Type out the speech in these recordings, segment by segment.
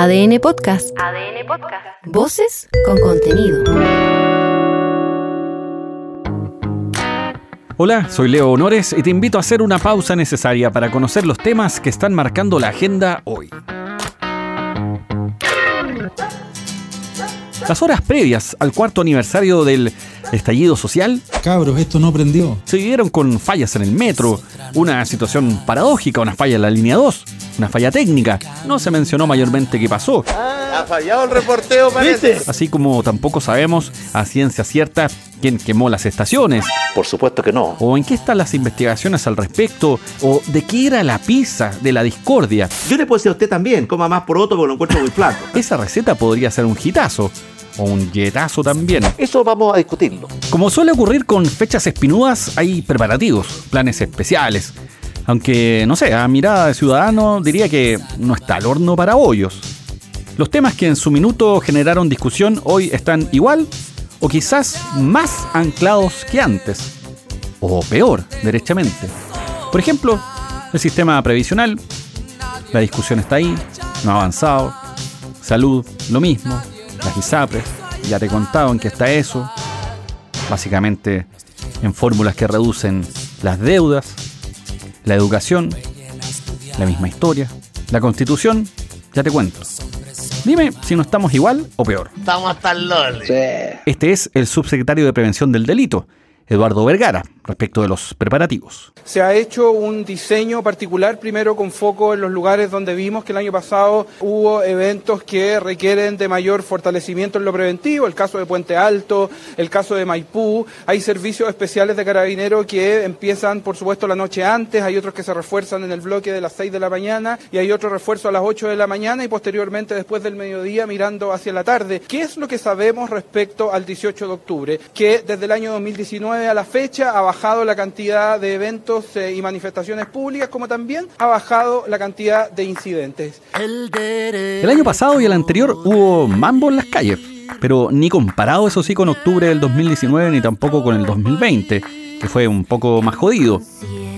ADN Podcast. ADN Podcast. Voces con contenido. Hola, soy Leo Honores y te invito a hacer una pausa necesaria para conocer los temas que están marcando la agenda hoy. Las horas previas al cuarto aniversario del estallido social Cabros, esto no prendió. se vivieron con fallas en el metro, una situación paradójica, una falla en la línea 2, una falla técnica. No se mencionó mayormente qué pasó, Ha fallado el reporteo, parece. así como tampoco sabemos a ciencia cierta quién quemó las estaciones, Por supuesto que no. o en qué están las investigaciones al respecto, o de qué era la pizza de la discordia. Yo le puedo decir a usted también, coma más poroto porque lo encuentro muy flaco. Esa receta podría ser un hitazo, o un yetazo también. Eso vamos a discutirlo. Como suele ocurrir con fechas espinudas, hay preparativos, planes especiales. Aunque, no sé, a mirada de ciudadano diría que no está al horno para bollos. Los temas que en su minuto generaron discusión hoy están igual o quizás más anclados que antes. O peor, derechamente. Por ejemplo, el sistema previsional. La discusión está ahí, no ha avanzado. Salud, lo mismo. Las ISAPRES, ya te he contado en qué está eso básicamente en fórmulas que reducen las deudas, la educación, la misma historia, la constitución, ya te cuento. Dime si no estamos igual o peor. Estamos hasta el lole. Este es el subsecretario de Prevención del Delito, Eduardo Vergara, respecto de los preparativos. Se ha hecho un diseño particular, primero con foco en los lugares donde vimos que el año pasado hubo eventos que requieren de mayor fortalecimiento en lo preventivo, el caso de Puente Alto, el caso de Maipú, hay servicios especiales de carabineros que empiezan, por supuesto, la noche antes, hay otros que se refuerzan en el bloque de las 6 de la mañana y hay otro refuerzo a las 8 de la mañana y posteriormente después del mediodía mirando hacia la tarde. ¿Qué es lo que sabemos respecto al 18 de octubre? Que desde el año 2019 a la fecha ha bajado la cantidad de eventos eh, y manifestaciones públicas, como también ha bajado la cantidad de incidentes. El año pasado y el anterior hubo mambo en las calles, pero ni comparado eso sí con octubre del 2019 ni tampoco con el 2020, que fue un poco más jodido.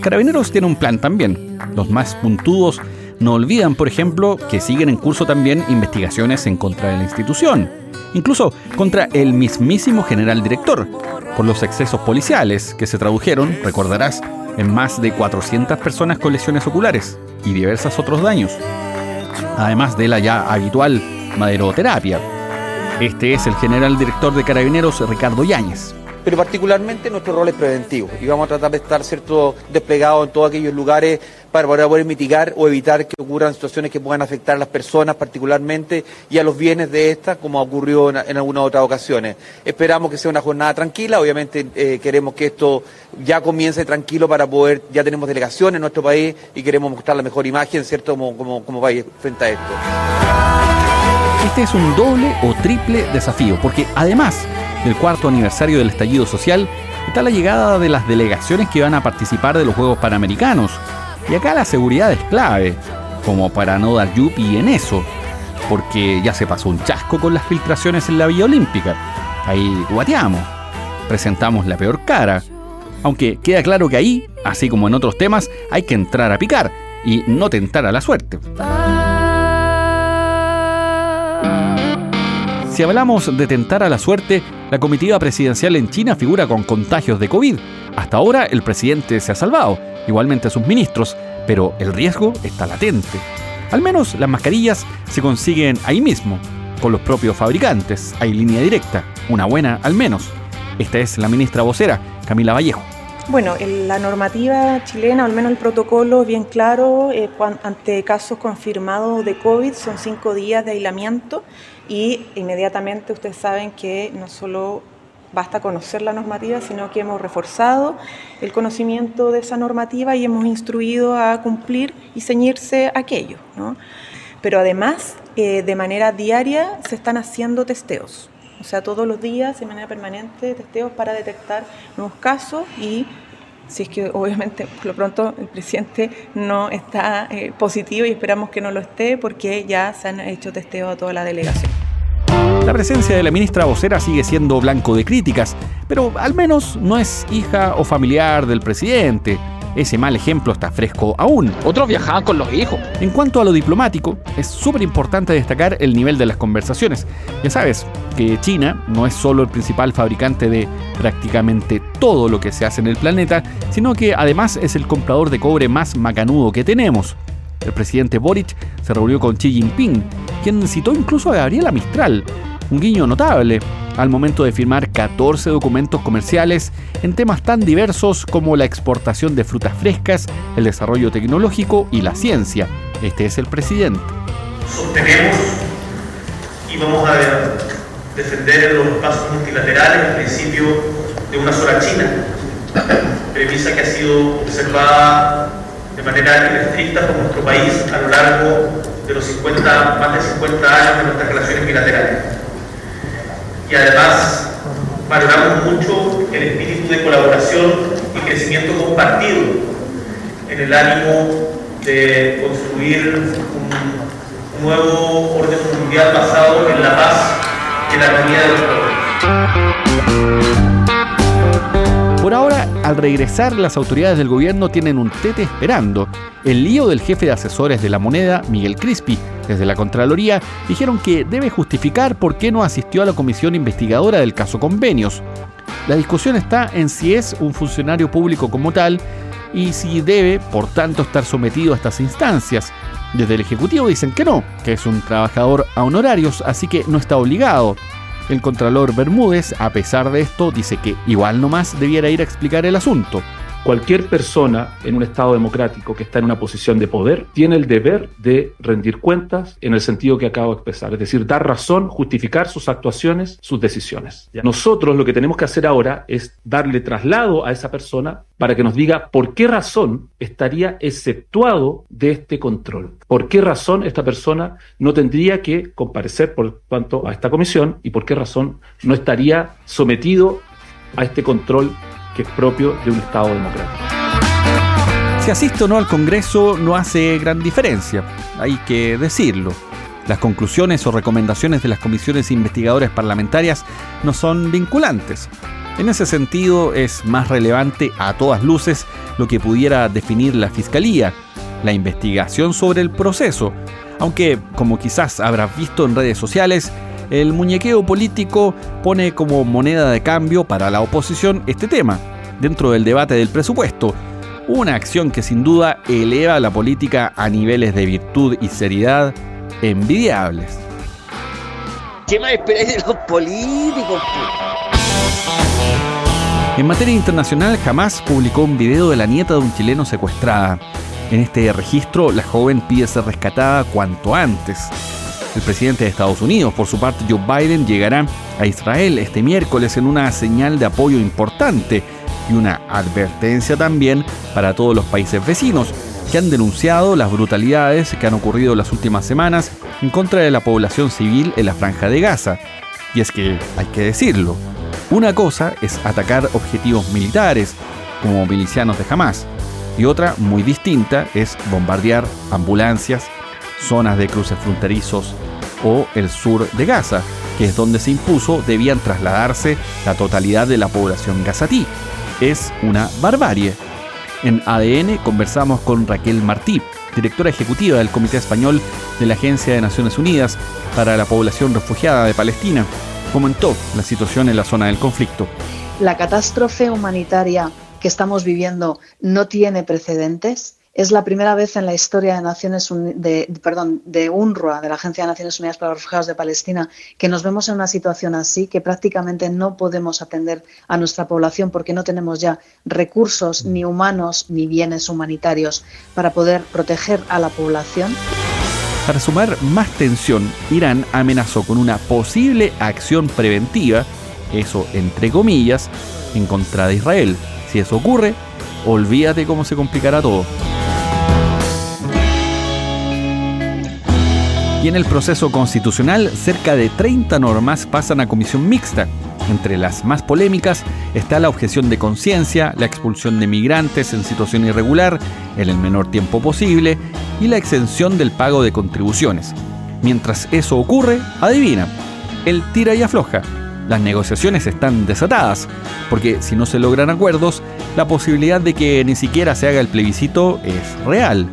Carabineros tiene un plan también. Los más puntudos no olvidan, por ejemplo, que siguen en curso también investigaciones en contra de la institución, incluso contra el mismísimo general director, por los excesos policiales que se tradujeron, recordarás, en más de 400 personas con lesiones oculares y diversos otros daños además de la ya habitual maderoterapia. Este es el general director de Carabineros, Ricardo Yáñez. Pero particularmente nuestro rol es preventivo y vamos a tratar de estar cierto desplegados en todos aquellos lugares para poder mitigar o evitar que ocurran situaciones que puedan afectar a las personas particularmente y a los bienes de estas como ha ocurrido en, en algunas otras ocasiones. Esperamos que sea una jornada tranquila, obviamente eh, queremos que esto ya comience tranquilo para poder, ya tenemos delegación en nuestro país y queremos mostrar la mejor imagen, ¿cierto?, como, como, como país frente a esto. Este es un doble o triple desafío, porque además del cuarto aniversario del estallido social, está la llegada de las delegaciones que van a participar de los Juegos Panamericanos. Y acá la seguridad es clave, como para no dar yupi en eso, porque ya se pasó un chasco con las filtraciones en la Villa Olímpica. Ahí guateamos, presentamos la peor cara. Aunque queda claro que ahí, así como en otros temas, hay que entrar a picar y no tentar a la suerte. Si hablamos de tentar a la suerte, la comitiva presidencial en China figura con contagios de COVID. Hasta ahora el presidente se ha salvado, igualmente sus ministros, pero el riesgo está latente. Al menos las mascarillas se consiguen ahí mismo, con los propios fabricantes. Hay línea directa, una buena al menos. Esta es la ministra vocera, Camila Vallejo. Bueno, la normativa chilena, o al menos el protocolo, es bien claro. eh, ante casos confirmados de COVID son cinco días de aislamiento y inmediatamente ustedes saben que no solo basta conocer la normativa, sino que hemos reforzado el conocimiento de esa normativa y hemos instruido a cumplir y ceñirse aquello. Pero además, eh, de manera diaria se están haciendo testeos. O sea, todos los días, de manera permanente, testeos para detectar nuevos casos y si es que obviamente por lo pronto el presidente no está eh, positivo y esperamos que no lo esté porque ya se han hecho testeos a toda la delegación. La presencia de la ministra vocera sigue siendo blanco de críticas, pero al menos no es hija o familiar del presidente. Ese mal ejemplo está fresco aún. Otros viajaban con los hijos. En cuanto a lo diplomático, es súper importante destacar el nivel de las conversaciones. Ya sabes que China no es solo el principal fabricante de prácticamente todo lo que se hace en el planeta, sino que además es el comprador de cobre más macanudo que tenemos. El presidente Boric se reunió con Xi Jinping, quien citó incluso a Gabriela Mistral, un guiño notable al momento de firmar 14 documentos comerciales en temas tan diversos como la exportación de frutas frescas, el desarrollo tecnológico y la ciencia. Este es el presidente. Sostenemos y vamos a defender los pasos multilaterales el principio de una sola China, premisa que ha sido observada de manera estricta por nuestro país a lo largo de los 50, más de 50 años de nuestras relaciones bilaterales. Y además valoramos mucho el espíritu de colaboración y crecimiento compartido en el ánimo de construir un nuevo orden mundial basado en la paz y en la armonía de los pueblos. Por ahora, al regresar, las autoridades del gobierno tienen un tete esperando. El lío del jefe de asesores de la moneda, Miguel Crispi, desde la Contraloría, dijeron que debe justificar por qué no asistió a la comisión investigadora del caso Convenios. La discusión está en si es un funcionario público como tal y si debe, por tanto, estar sometido a estas instancias. Desde el Ejecutivo dicen que no, que es un trabajador a honorarios, así que no está obligado. El Contralor Bermúdez, a pesar de esto, dice que igual nomás debiera ir a explicar el asunto. Cualquier persona en un Estado democrático que está en una posición de poder tiene el deber de rendir cuentas en el sentido que acabo de expresar, es decir, dar razón, justificar sus actuaciones, sus decisiones. Nosotros lo que tenemos que hacer ahora es darle traslado a esa persona para que nos diga por qué razón estaría exceptuado de este control, por qué razón esta persona no tendría que comparecer por cuanto a esta comisión y por qué razón no estaría sometido a este control es propio de un Estado democrático. Si asiste o no al Congreso no hace gran diferencia, hay que decirlo. Las conclusiones o recomendaciones de las comisiones investigadoras parlamentarias no son vinculantes. En ese sentido es más relevante a todas luces lo que pudiera definir la Fiscalía, la investigación sobre el proceso, aunque, como quizás habrás visto en redes sociales, el muñequeo político pone como moneda de cambio para la oposición este tema, dentro del debate del presupuesto, una acción que sin duda eleva la política a niveles de virtud y seriedad envidiables. ¿Qué más esperáis de los políticos? En materia internacional, jamás publicó un video de la nieta de un chileno secuestrada. En este registro, la joven pide ser rescatada cuanto antes. El presidente de Estados Unidos, por su parte Joe Biden, llegará a Israel este miércoles en una señal de apoyo importante y una advertencia también para todos los países vecinos que han denunciado las brutalidades que han ocurrido las últimas semanas en contra de la población civil en la franja de Gaza. Y es que, hay que decirlo, una cosa es atacar objetivos militares, como milicianos de Hamas, y otra muy distinta es bombardear ambulancias, zonas de cruces fronterizos o el sur de Gaza, que es donde se impuso debían trasladarse la totalidad de la población gazatí. Es una barbarie. En ADN conversamos con Raquel Martí, directora ejecutiva del Comité Español de la Agencia de Naciones Unidas para la Población Refugiada de Palestina. Comentó la situación en la zona del conflicto. La catástrofe humanitaria que estamos viviendo no tiene precedentes es la primera vez en la historia de Naciones de, perdón, de UNRWA, de la Agencia de Naciones Unidas para los Refugiados de Palestina, que nos vemos en una situación así, que prácticamente no podemos atender a nuestra población porque no tenemos ya recursos ni humanos ni bienes humanitarios para poder proteger a la población. Para sumar más tensión, Irán amenazó con una posible acción preventiva, eso entre comillas, en contra de Israel. Si eso ocurre, olvídate cómo se complicará todo. Y en el proceso constitucional, cerca de 30 normas pasan a comisión mixta. Entre las más polémicas está la objeción de conciencia, la expulsión de migrantes en situación irregular en el menor tiempo posible y la exención del pago de contribuciones. Mientras eso ocurre, adivina, el tira y afloja. Las negociaciones están desatadas, porque si no se logran acuerdos, la posibilidad de que ni siquiera se haga el plebiscito es real.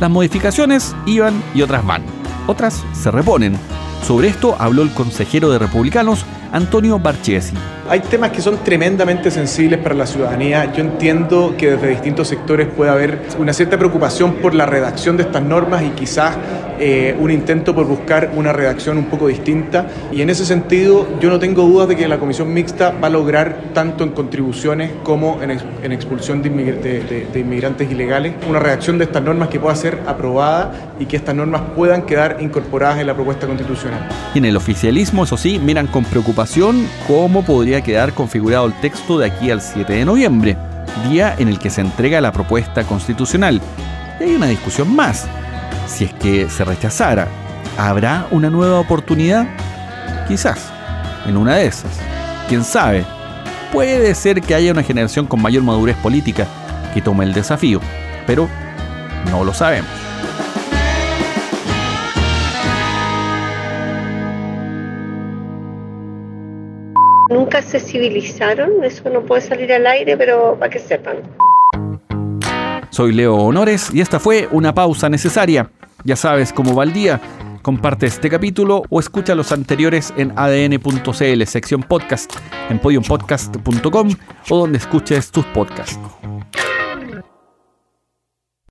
Las modificaciones iban y otras van. Otras se reponen. Sobre esto habló el consejero de Republicanos, Antonio Barchesi. Hay temas que son tremendamente sensibles para la ciudadanía. Yo entiendo que desde distintos sectores puede haber una cierta preocupación por la redacción de estas normas y quizás eh, un intento por buscar una redacción un poco distinta. Y en ese sentido, yo no tengo dudas de que la comisión mixta va a lograr, tanto en contribuciones como en, en expulsión de, de, de, inmigrantes ilegales, una redacción de estas normas que pueda ser aprobada y que estas normas puedan quedar incorporadas en la propuesta constitucional. Y en el oficialismo, eso sí, miran con preocupación cómo podría quedar configurado el texto de aquí al 7 de noviembre, día en el que se entrega la propuesta constitucional. Y hay una discusión más. Si es que se rechazara, ¿habrá una nueva oportunidad? Quizás, en una de esas. ¿Quién sabe? Puede ser que haya una generación con mayor madurez política que tome el desafío, pero no lo sabemos. Se civilizaron, eso no puede salir al aire, pero para que sepan. Soy Leo Honores y esta fue una pausa necesaria. Ya sabes cómo va el día. Comparte este capítulo o escucha los anteriores en adn.cl, sección podcast, en podiumpodcast.com o donde escuches tus podcasts.